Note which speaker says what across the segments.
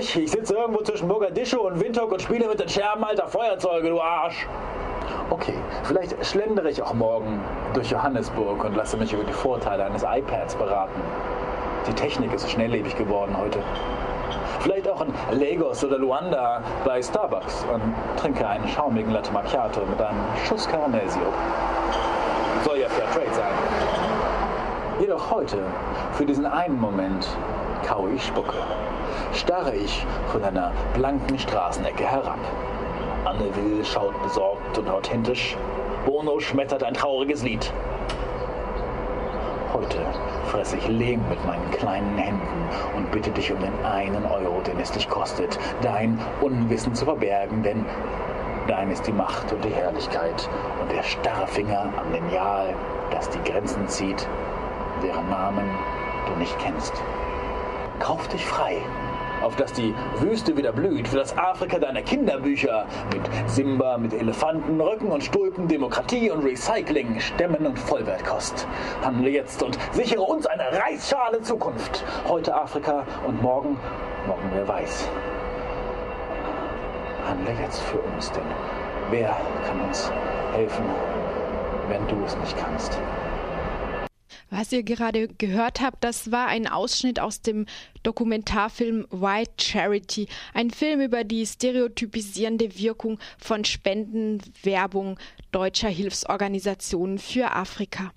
Speaker 1: ich? Ich sitze irgendwo zwischen Mogadischu und Windhoek und spiele mit den Scherben alter Feuerzeuge, du Arsch. Okay, vielleicht schlendere ich auch morgen durch Johannesburg und lasse mich über die Vorteile eines iPads beraten. Die Technik ist schnelllebig geworden heute. Vielleicht auch in Lagos oder Luanda bei Starbucks und trinke einen schaumigen Latte Macchiato mit einem Schuss Karamellsirup. Soll ja Fair Trade sein. Jedoch heute, für diesen einen Moment, kaue ich Spucke. Starre ich von einer blanken Straßenecke herab. Anne Will schaut besorgt und authentisch. Bono schmettert ein trauriges Lied. Heute fresse ich Lehm mit meinen kleinen Händen und bitte dich um den einen Euro, den es dich kostet, dein Unwissen zu verbergen, denn dein ist die Macht und die Herrlichkeit und der starre Finger am Lineal, das die Grenzen zieht, deren Namen du nicht kennst. Kauf dich frei auf dass die Wüste wieder blüht, für das Afrika deiner Kinderbücher mit Simba, mit Elefanten, Röcken und Stulpen, Demokratie und Recycling, Stämmen und Vollwertkost. Handle jetzt und sichere uns eine Reisschale Zukunft. Heute Afrika und morgen, morgen wer weiß. Handle jetzt für uns, denn wer kann uns helfen, wenn du es nicht kannst?
Speaker 2: Was ihr gerade gehört habt, das war ein Ausschnitt aus dem Dokumentarfilm White Charity, ein Film über die stereotypisierende Wirkung von Spendenwerbung deutscher Hilfsorganisationen für Afrika.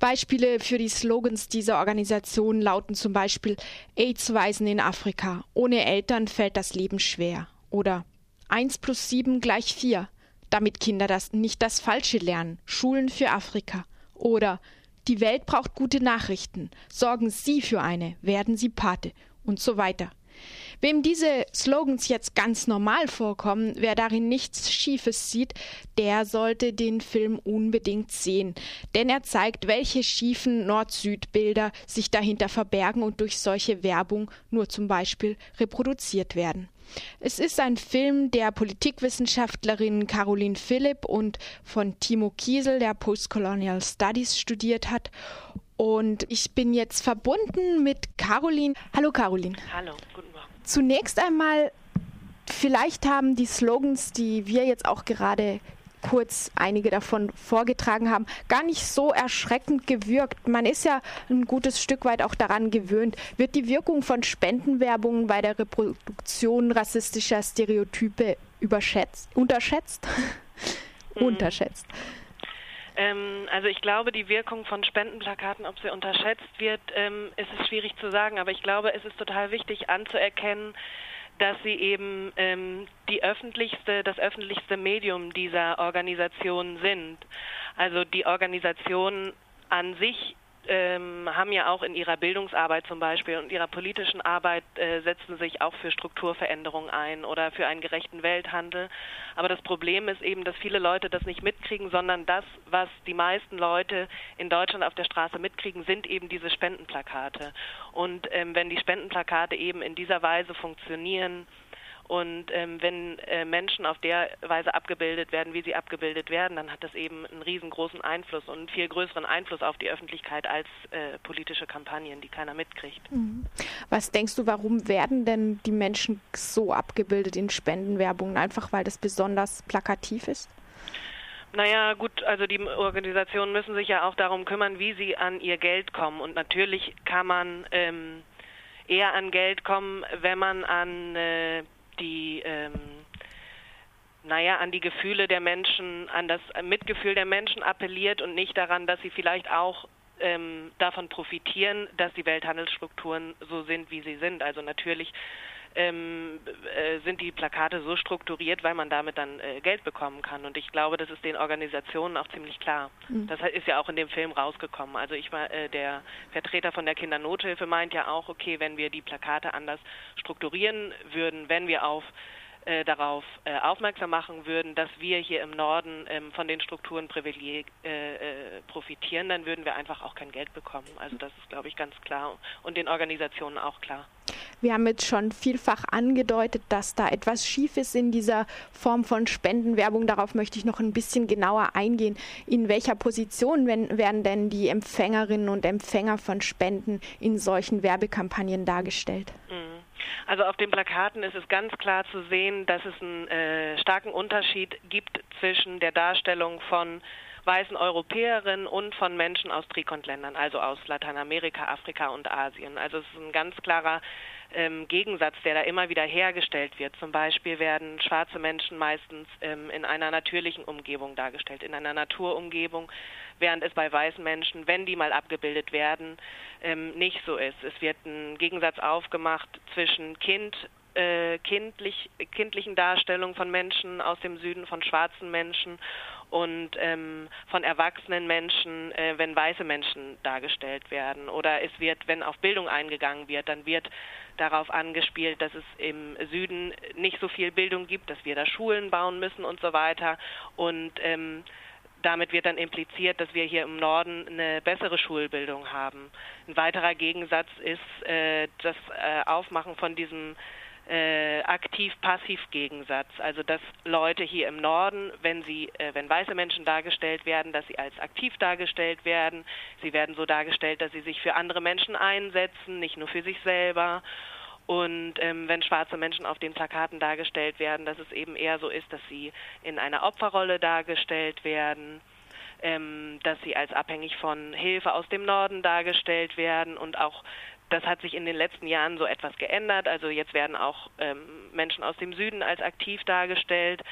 Speaker 2: Beispiele für die Slogans dieser Organisation lauten zum Beispiel AIDS-Waisen in Afrika. Ohne Eltern fällt das Leben schwer. Oder 1 plus 7 gleich 4, damit Kinder das nicht das Falsche lernen. Schulen für Afrika. Oder die Welt braucht gute Nachrichten. Sorgen Sie für eine, werden Sie Pate und so weiter. Wem diese Slogans jetzt ganz normal vorkommen, wer darin nichts Schiefes sieht, der sollte den Film unbedingt sehen. Denn er zeigt, welche schiefen Nord-Süd-Bilder sich dahinter verbergen und durch solche Werbung nur zum Beispiel reproduziert werden. Es ist ein Film der Politikwissenschaftlerin Caroline Philipp und von Timo Kiesel, der Postcolonial Studies studiert hat. Und ich bin jetzt verbunden mit Caroline. Hallo Caroline.
Speaker 3: Hallo, guten.
Speaker 2: Zunächst einmal, vielleicht haben die Slogans, die wir jetzt auch gerade kurz einige davon vorgetragen haben, gar nicht so erschreckend gewirkt. Man ist ja ein gutes Stück weit auch daran gewöhnt. Wird die Wirkung von Spendenwerbungen bei der Reproduktion rassistischer Stereotype überschätzt, unterschätzt? Mhm. unterschätzt.
Speaker 3: Ähm, also ich glaube, die Wirkung von Spendenplakaten, ob sie unterschätzt wird, ähm, ist es schwierig zu sagen. Aber ich glaube, es ist total wichtig anzuerkennen, dass sie eben ähm, die öffentlichste, das öffentlichste Medium dieser Organisation sind. Also die Organisation an sich ähm, haben ja auch in ihrer Bildungsarbeit zum Beispiel und ihrer politischen Arbeit äh, setzen sich auch für Strukturveränderungen ein oder für einen gerechten Welthandel. Aber das Problem ist eben, dass viele Leute das nicht mitkriegen, sondern das, was die meisten Leute in Deutschland auf der Straße mitkriegen, sind eben diese Spendenplakate. Und ähm, wenn die Spendenplakate eben in dieser Weise funktionieren, und ähm, wenn äh, Menschen auf der Weise abgebildet werden, wie sie abgebildet werden, dann hat das eben einen riesengroßen Einfluss und einen viel größeren Einfluss auf die Öffentlichkeit als äh, politische Kampagnen, die keiner mitkriegt. Mhm.
Speaker 2: Was denkst du, warum werden denn die Menschen so abgebildet in Spendenwerbungen? Einfach weil das besonders plakativ ist?
Speaker 3: Naja, gut, also die Organisationen müssen sich ja auch darum kümmern, wie sie an ihr Geld kommen. Und natürlich kann man ähm, eher an Geld kommen, wenn man an äh, die ähm, naja, an die Gefühle der Menschen, an das Mitgefühl der Menschen appelliert und nicht daran, dass sie vielleicht auch ähm, davon profitieren, dass die Welthandelsstrukturen so sind, wie sie sind. Also natürlich ähm, äh, sind die Plakate so strukturiert, weil man damit dann äh, Geld bekommen kann. Und ich glaube, das ist den Organisationen auch ziemlich klar. Mhm. Das ist ja auch in dem Film rausgekommen. Also ich war äh, der Vertreter von der Kindernothilfe meint ja auch, okay, wenn wir die Plakate anders strukturieren würden, wenn wir auf äh, darauf äh, aufmerksam machen würden, dass wir hier im Norden ähm, von den Strukturen privileg, äh, profitieren, dann würden wir einfach auch kein Geld bekommen. Also das ist, glaube ich, ganz klar und den Organisationen auch klar.
Speaker 2: Wir haben jetzt schon vielfach angedeutet, dass da etwas schief ist in dieser Form von Spendenwerbung. Darauf möchte ich noch ein bisschen genauer eingehen. In welcher Position werden denn die Empfängerinnen und Empfänger von Spenden in solchen Werbekampagnen dargestellt? Mhm.
Speaker 3: Also auf den Plakaten ist es ganz klar zu sehen, dass es einen äh, starken Unterschied gibt zwischen der Darstellung von weißen Europäerinnen und von Menschen aus Trikontländern, also aus Lateinamerika, Afrika und Asien. Also es ist ein ganz klarer ähm, Gegensatz, der da immer wieder hergestellt wird. Zum Beispiel werden schwarze Menschen meistens ähm, in einer natürlichen Umgebung dargestellt, in einer Naturumgebung, während es bei weißen Menschen, wenn die mal abgebildet werden, ähm, nicht so ist. Es wird ein Gegensatz aufgemacht zwischen Kind, äh, kindlich, kindlichen Darstellungen von Menschen aus dem Süden, von schwarzen Menschen und ähm, von erwachsenen Menschen, äh, wenn weiße Menschen dargestellt werden. Oder es wird, wenn auf Bildung eingegangen wird, dann wird darauf angespielt, dass es im Süden nicht so viel Bildung gibt, dass wir da Schulen bauen müssen und so weiter. Und ähm, damit wird dann impliziert, dass wir hier im Norden eine bessere Schulbildung haben. Ein weiterer Gegensatz ist äh, das äh, Aufmachen von diesem äh, aktiv-passiv-Gegensatz. Also dass Leute hier im Norden, wenn sie, äh, wenn weiße Menschen dargestellt werden, dass sie als aktiv dargestellt werden. Sie werden so dargestellt, dass sie sich für andere Menschen einsetzen, nicht nur für sich selber. Und ähm, wenn schwarze Menschen auf den Plakaten dargestellt werden, dass es eben eher so ist, dass sie in einer Opferrolle dargestellt werden, ähm, dass sie als abhängig von Hilfe aus dem Norden dargestellt werden und auch das hat sich in den letzten Jahren so etwas geändert. Also jetzt werden auch ähm, Menschen aus dem Süden als aktiv dargestellt.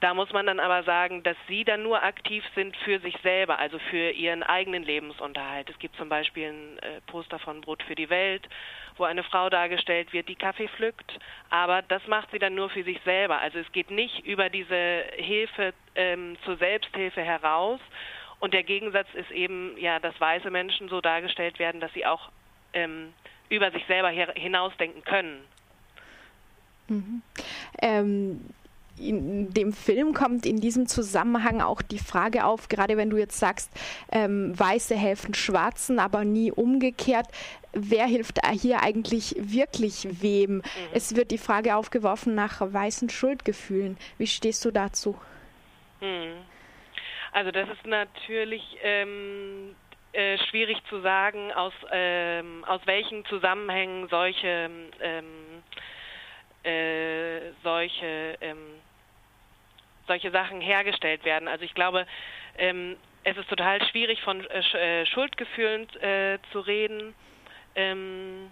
Speaker 3: Da muss man dann aber sagen, dass sie dann nur aktiv sind für sich selber, also für ihren eigenen Lebensunterhalt. Es gibt zum Beispiel ein äh, Poster von Brot für die Welt, wo eine Frau dargestellt wird, die Kaffee pflückt, aber das macht sie dann nur für sich selber. Also es geht nicht über diese Hilfe ähm, zur Selbsthilfe heraus. Und der Gegensatz ist eben, ja, dass weiße Menschen so dargestellt werden, dass sie auch ähm, über sich selber hinausdenken können.
Speaker 2: Mhm. Ähm, in dem Film kommt in diesem Zusammenhang auch die Frage auf, gerade wenn du jetzt sagst, ähm, Weiße helfen Schwarzen, aber nie umgekehrt. Wer hilft hier eigentlich wirklich wem? Mhm. Es wird die Frage aufgeworfen nach weißen Schuldgefühlen. Wie stehst du dazu?
Speaker 3: Mhm. Also das ist natürlich ähm, äh, schwierig zu sagen, aus, ähm, aus welchen Zusammenhängen solche, ähm, äh, solche, ähm, solche Sachen hergestellt werden. Also ich glaube, ähm, es ist total schwierig von äh, äh Schuldgefühlen äh, zu reden. Ähm,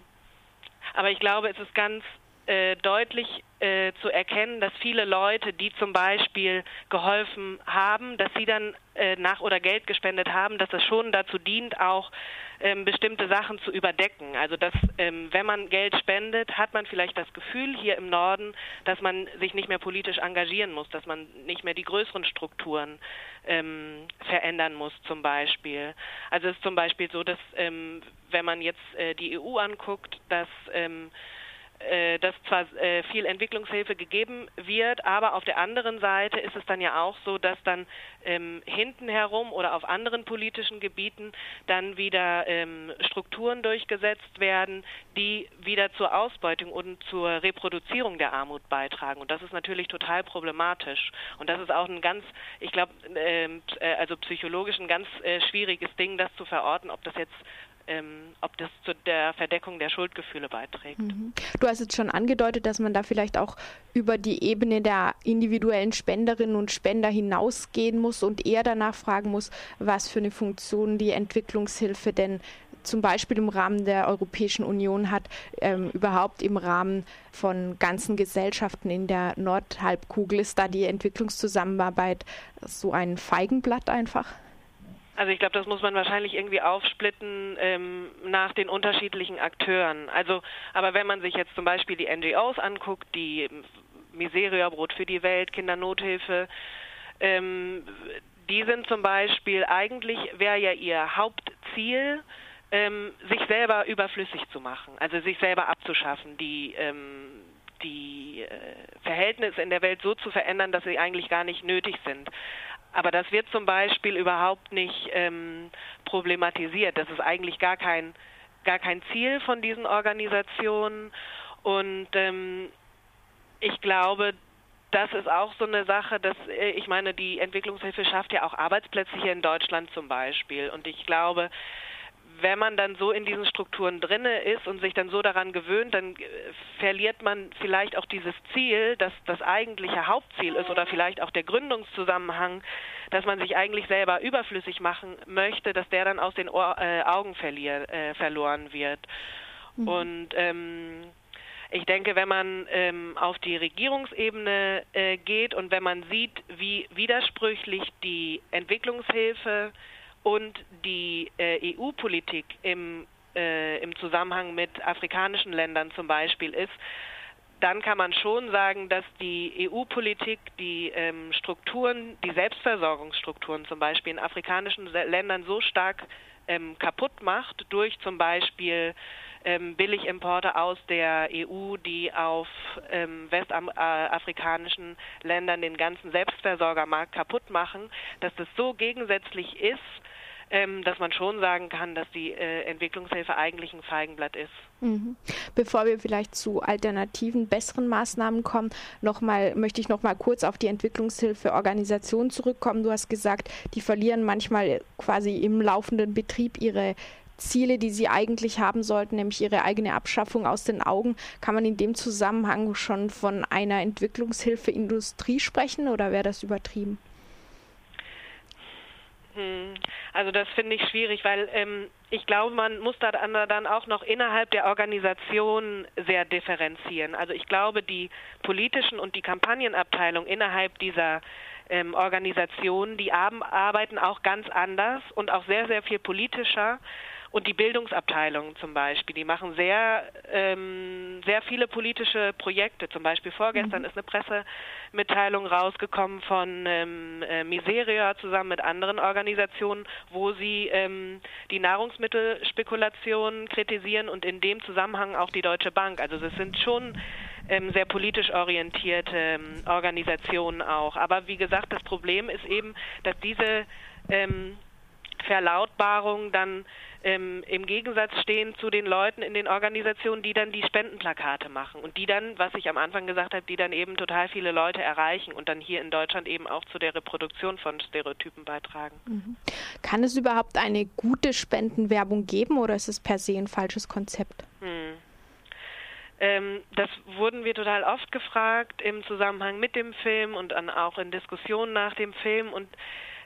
Speaker 3: aber ich glaube, es ist ganz äh, deutlich äh, zu erkennen, dass viele Leute, die zum Beispiel geholfen haben, dass sie dann äh, nach oder Geld gespendet haben, dass es schon dazu dient, auch ähm, bestimmte Sachen zu überdecken. Also dass ähm, wenn man Geld spendet, hat man vielleicht das Gefühl hier im Norden, dass man sich nicht mehr politisch engagieren muss, dass man nicht mehr die größeren Strukturen ähm, verändern muss zum Beispiel. Also es ist zum Beispiel so, dass ähm, wenn man jetzt äh, die EU anguckt, dass ähm, äh, dass zwar äh, viel Entwicklungshilfe gegeben wird, aber auf der anderen Seite ist es dann ja auch so, dass dann ähm, hinten herum oder auf anderen politischen Gebieten dann wieder ähm, Strukturen durchgesetzt werden, die wieder zur Ausbeutung und zur Reproduzierung der Armut beitragen. Und das ist natürlich total problematisch. Und das ist auch ein ganz, ich glaube, ähm, äh, also psychologisch ein ganz äh, schwieriges Ding, das zu verorten, ob das jetzt ähm, ob das zu der Verdeckung der Schuldgefühle beiträgt. Mhm.
Speaker 2: Du hast jetzt schon angedeutet, dass man da vielleicht auch über die Ebene der individuellen Spenderinnen und Spender hinausgehen muss und eher danach fragen muss, was für eine Funktion die Entwicklungshilfe denn zum Beispiel im Rahmen der Europäischen Union hat, ähm, überhaupt im Rahmen von ganzen Gesellschaften in der Nordhalbkugel. Ist da die Entwicklungszusammenarbeit so ein Feigenblatt einfach?
Speaker 3: Also ich glaube, das muss man wahrscheinlich irgendwie aufsplitten ähm, nach den unterschiedlichen Akteuren. Also, aber wenn man sich jetzt zum Beispiel die NGOs anguckt, die Miseria, Brot für die Welt, Kindernothilfe, ähm, die sind zum Beispiel eigentlich wäre ja ihr Hauptziel, ähm, sich selber überflüssig zu machen, also sich selber abzuschaffen, die ähm, die äh, Verhältnisse in der Welt so zu verändern, dass sie eigentlich gar nicht nötig sind. Aber das wird zum Beispiel überhaupt nicht ähm, problematisiert. Das ist eigentlich gar kein, gar kein Ziel von diesen Organisationen. Und ähm, ich glaube, das ist auch so eine Sache, dass äh, ich meine, die Entwicklungshilfe schafft ja auch Arbeitsplätze hier in Deutschland zum Beispiel. Und ich glaube, wenn man dann so in diesen Strukturen drinne ist und sich dann so daran gewöhnt, dann äh, verliert man vielleicht auch dieses Ziel, das das eigentliche Hauptziel ist oder vielleicht auch der Gründungszusammenhang, dass man sich eigentlich selber überflüssig machen möchte, dass der dann aus den Ohr, äh, Augen verlier, äh, verloren wird. Mhm. Und ähm, ich denke, wenn man ähm, auf die Regierungsebene äh, geht und wenn man sieht, wie widersprüchlich die Entwicklungshilfe und die äh, EU-Politik im, äh, im Zusammenhang mit afrikanischen Ländern zum Beispiel ist, dann kann man schon sagen, dass die EU-Politik die ähm, Strukturen, die Selbstversorgungsstrukturen zum Beispiel in afrikanischen Ländern so stark ähm, kaputt macht durch zum Beispiel ähm, Billigimporte aus der EU, die auf ähm, westafrikanischen Ländern den ganzen Selbstversorgermarkt kaputt machen, dass das so gegensätzlich ist, ähm, dass man schon sagen kann, dass die äh, Entwicklungshilfe eigentlich ein Feigenblatt ist.
Speaker 2: Mhm. Bevor wir vielleicht zu alternativen, besseren Maßnahmen kommen, noch mal, möchte ich noch mal kurz auf die Entwicklungshilfeorganisation zurückkommen. Du hast gesagt, die verlieren manchmal quasi im laufenden Betrieb ihre Ziele, die sie eigentlich haben sollten, nämlich ihre eigene Abschaffung aus den Augen. Kann man in dem Zusammenhang schon von einer Entwicklungshilfeindustrie sprechen oder wäre das übertrieben?
Speaker 3: Hm, also das finde ich schwierig, weil ähm, ich glaube, man muss da dann auch noch innerhalb der Organisation sehr differenzieren. Also ich glaube, die politischen und die Kampagnenabteilung innerhalb dieser ähm, Organisationen, die arbeiten auch ganz anders und auch sehr, sehr viel politischer und die Bildungsabteilungen zum Beispiel, die machen sehr, ähm, sehr viele politische Projekte. Zum Beispiel vorgestern mhm. ist eine Pressemitteilung rausgekommen von ähm, äh, Miseria zusammen mit anderen Organisationen, wo sie ähm, die Nahrungsmittelspekulation kritisieren und in dem Zusammenhang auch die Deutsche Bank. Also es sind schon ähm, sehr politisch orientierte ähm, Organisationen auch. Aber wie gesagt, das Problem ist eben, dass diese ähm, Verlautbarungen dann ähm, im Gegensatz stehen zu den Leuten in den Organisationen, die dann die Spendenplakate machen und die dann, was ich am Anfang gesagt habe, die dann eben total viele Leute erreichen und dann hier in Deutschland eben auch zu der Reproduktion von Stereotypen beitragen. Mhm.
Speaker 2: Kann es überhaupt eine gute Spendenwerbung geben oder ist es per se ein falsches Konzept? Hm.
Speaker 3: Ähm, das wurden wir total oft gefragt im Zusammenhang mit dem Film und dann auch in Diskussionen nach dem Film und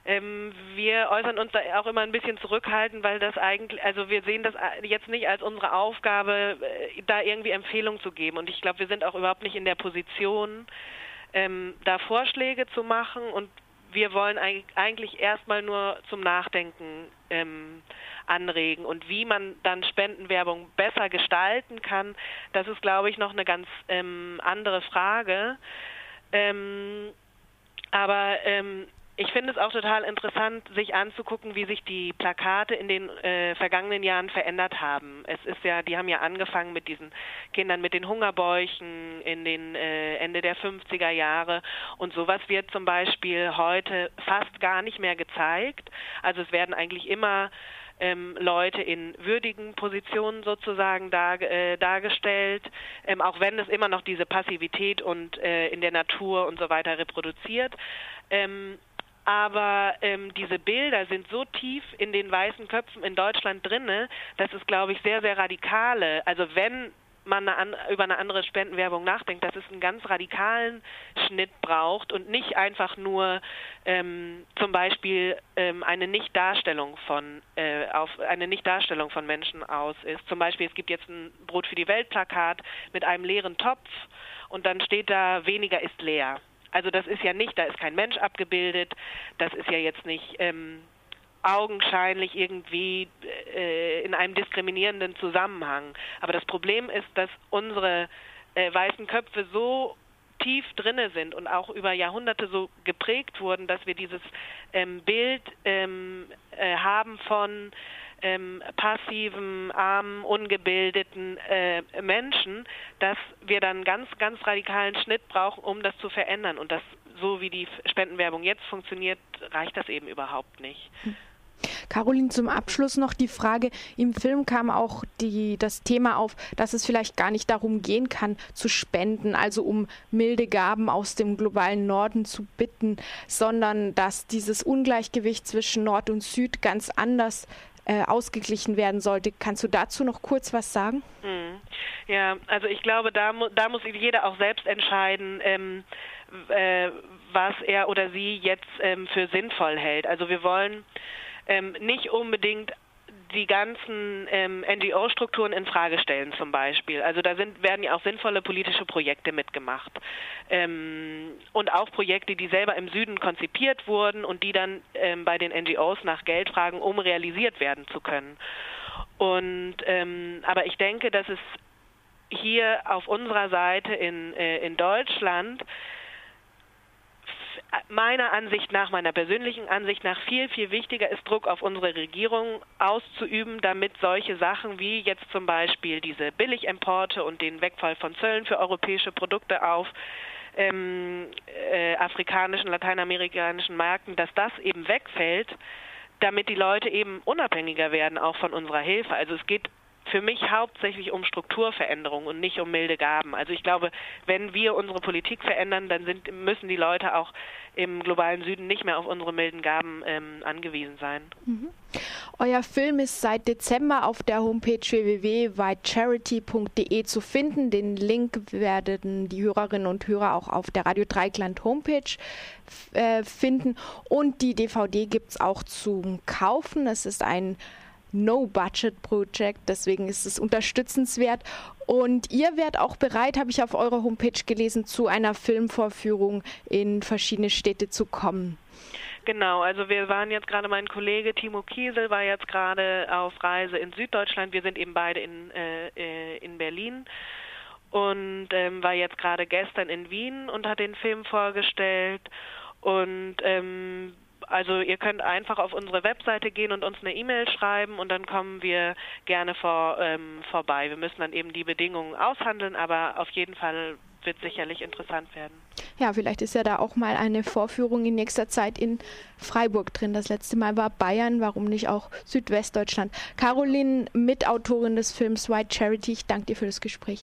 Speaker 3: ähm, wir äußern uns da auch immer ein bisschen zurückhaltend, weil das eigentlich, also wir sehen das jetzt nicht als unsere Aufgabe, äh, da irgendwie Empfehlungen zu geben. Und ich glaube, wir sind auch überhaupt nicht in der Position, ähm, da Vorschläge zu machen. Und wir wollen eigentlich erstmal nur zum Nachdenken ähm, anregen. Und wie man dann Spendenwerbung besser gestalten kann, das ist, glaube ich, noch eine ganz ähm, andere Frage. Ähm, aber ähm, ich finde es auch total interessant, sich anzugucken, wie sich die Plakate in den äh, vergangenen Jahren verändert haben. Es ist ja, die haben ja angefangen mit diesen Kindern mit den Hungerbäuchen in den äh, Ende der 50er Jahre und sowas wird zum Beispiel heute fast gar nicht mehr gezeigt. Also es werden eigentlich immer ähm, Leute in würdigen Positionen sozusagen dar, äh, dargestellt, ähm, auch wenn es immer noch diese Passivität und äh, in der Natur und so weiter reproduziert. Ähm, aber ähm, diese Bilder sind so tief in den weißen Köpfen in Deutschland drinne, dass es, glaube ich, sehr, sehr radikale, also wenn man eine über eine andere Spendenwerbung nachdenkt, dass es einen ganz radikalen Schnitt braucht und nicht einfach nur ähm, zum Beispiel ähm, eine Nichtdarstellung von äh, auf eine Nichtdarstellung von Menschen aus ist. Zum Beispiel es gibt jetzt ein Brot für die Welt Plakat mit einem leeren Topf und dann steht da weniger ist leer. Also das ist ja nicht, da ist kein Mensch abgebildet, das ist ja jetzt nicht ähm, augenscheinlich irgendwie äh, in einem diskriminierenden Zusammenhang. Aber das Problem ist, dass unsere äh, weißen Köpfe so tief drinne sind und auch über Jahrhunderte so geprägt wurden, dass wir dieses ähm, Bild ähm, äh, haben von ähm, passiven, armen, ungebildeten äh, Menschen, dass wir dann ganz, ganz radikalen Schnitt brauchen, um das zu verändern. Und das, so wie die Spendenwerbung jetzt funktioniert, reicht das eben überhaupt nicht.
Speaker 2: Caroline, zum Abschluss noch die Frage, im Film kam auch die, das Thema auf, dass es vielleicht gar nicht darum gehen kann, zu spenden, also um milde Gaben aus dem globalen Norden zu bitten, sondern dass dieses Ungleichgewicht zwischen Nord und Süd ganz anders äh, ausgeglichen werden sollte. Kannst du dazu noch kurz was sagen?
Speaker 3: Hm. Ja, also ich glaube, da, da muss jeder auch selbst entscheiden, ähm, äh, was er oder sie jetzt ähm, für sinnvoll hält. Also wir wollen ähm, nicht unbedingt die ganzen ähm, NGO-Strukturen in Frage stellen zum Beispiel. Also da sind, werden ja auch sinnvolle politische Projekte mitgemacht. Ähm, und auch Projekte, die selber im Süden konzipiert wurden und die dann ähm, bei den NGOs nach Geld fragen, um realisiert werden zu können. Und ähm, aber ich denke, dass es hier auf unserer Seite in, äh, in Deutschland meiner Ansicht nach, meiner persönlichen Ansicht nach viel, viel wichtiger ist, Druck auf unsere Regierung auszuüben, damit solche Sachen wie jetzt zum Beispiel diese Billigimporte und den Wegfall von Zöllen für europäische Produkte auf ähm, äh, afrikanischen, lateinamerikanischen Märkten, dass das eben wegfällt, damit die Leute eben unabhängiger werden, auch von unserer Hilfe. Also es geht für mich hauptsächlich um Strukturveränderung und nicht um milde Gaben. Also ich glaube, wenn wir unsere Politik verändern, dann sind, müssen die Leute auch im globalen Süden nicht mehr auf unsere milden Gaben ähm, angewiesen sein.
Speaker 2: Mhm. Euer Film ist seit Dezember auf der Homepage www.whitecharity.de zu finden. Den Link werden die Hörerinnen und Hörer auch auf der Radio Dreikland Homepage äh, finden. Und die DVD gibt es auch zum Kaufen. Es ist ein No-Budget-Project, deswegen ist es unterstützenswert. Und ihr werdet auch bereit, habe ich auf eurer Homepage gelesen, zu einer Filmvorführung in verschiedene Städte zu kommen.
Speaker 3: Genau, also wir waren jetzt gerade, mein Kollege Timo Kiesel war jetzt gerade auf Reise in Süddeutschland. Wir sind eben beide in, äh, äh in Berlin und ähm, war jetzt gerade gestern in Wien und hat den Film vorgestellt. Und ähm, also ihr könnt einfach auf unsere Webseite gehen und uns eine E-Mail schreiben und dann kommen wir gerne vor, ähm, vorbei. Wir müssen dann eben die Bedingungen aushandeln, aber auf jeden Fall wird sicherlich interessant werden.
Speaker 2: Ja, vielleicht ist ja da auch mal eine Vorführung in nächster Zeit in Freiburg drin. Das letzte Mal war Bayern, warum nicht auch Südwestdeutschland. Caroline, Mitautorin des Films White Charity, ich danke dir für das Gespräch.